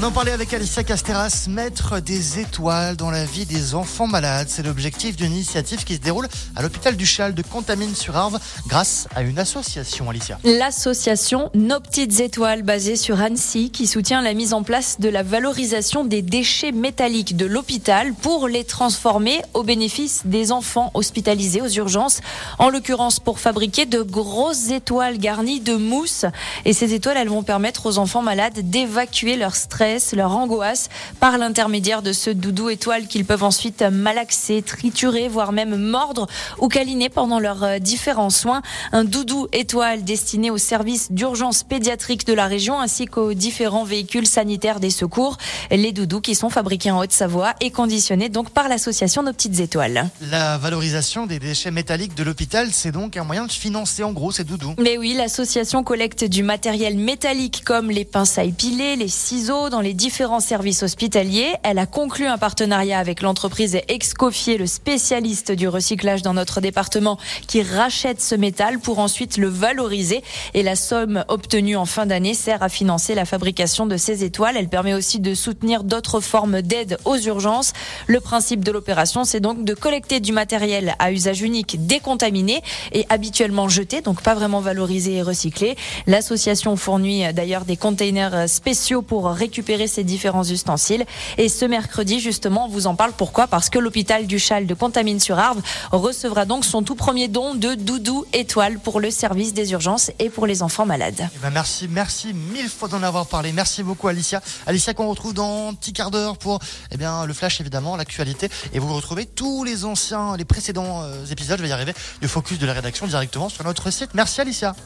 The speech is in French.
On en parlait avec Alicia Casteras, mettre des étoiles dans la vie des enfants malades. C'est l'objectif d'une initiative qui se déroule à l'hôpital du Chal de Contamine-sur-Arve grâce à une association, Alicia. L'association Nos Petites Étoiles, basée sur Annecy, qui soutient la mise en place de la valorisation des déchets métalliques de l'hôpital pour les transformer au bénéfice des enfants hospitalisés aux urgences. En l'occurrence, pour fabriquer de grosses étoiles garnies de mousse. Et ces étoiles, elles vont permettre aux enfants malades d'évacuer leur stress leur angoisse par l'intermédiaire de ce doudou étoile qu'ils peuvent ensuite malaxer, triturer, voire même mordre ou câliner pendant leurs euh, différents soins. Un doudou étoile destiné aux services d'urgence pédiatrique de la région ainsi qu'aux différents véhicules sanitaires des secours. Les doudous qui sont fabriqués en Haute-Savoie et conditionnés donc par l'association Nos Petites Étoiles. La valorisation des déchets métalliques de l'hôpital, c'est donc un moyen de financer en gros ces doudous. Mais oui, l'association collecte du matériel métallique comme les pinces à épiler, les ciseaux, dans les différents services hospitaliers. Elle a conclu un partenariat avec l'entreprise Excoffier, le spécialiste du recyclage dans notre département, qui rachète ce métal pour ensuite le valoriser. Et la somme obtenue en fin d'année sert à financer la fabrication de ces étoiles. Elle permet aussi de soutenir d'autres formes d'aide aux urgences. Le principe de l'opération, c'est donc de collecter du matériel à usage unique décontaminé et habituellement jeté, donc pas vraiment valorisé et recyclé. L'association fournit d'ailleurs des containers spéciaux pour récupérer récupérer ces différents ustensiles. Et ce mercredi, justement, on vous en parle. Pourquoi? Parce que l'hôpital du Chal de Contamine-sur-Arve recevra donc son tout premier don de doudou étoile pour le service des urgences et pour les enfants malades. Eh ben merci, merci mille fois d'en avoir parlé. Merci beaucoup Alicia. Alicia qu'on retrouve dans un petit quart d'heure pour eh bien, le flash évidemment, l'actualité. Et vous retrouvez tous les anciens, les précédents euh, épisodes, je vais y arriver, du focus de la rédaction directement sur notre site. Merci Alicia.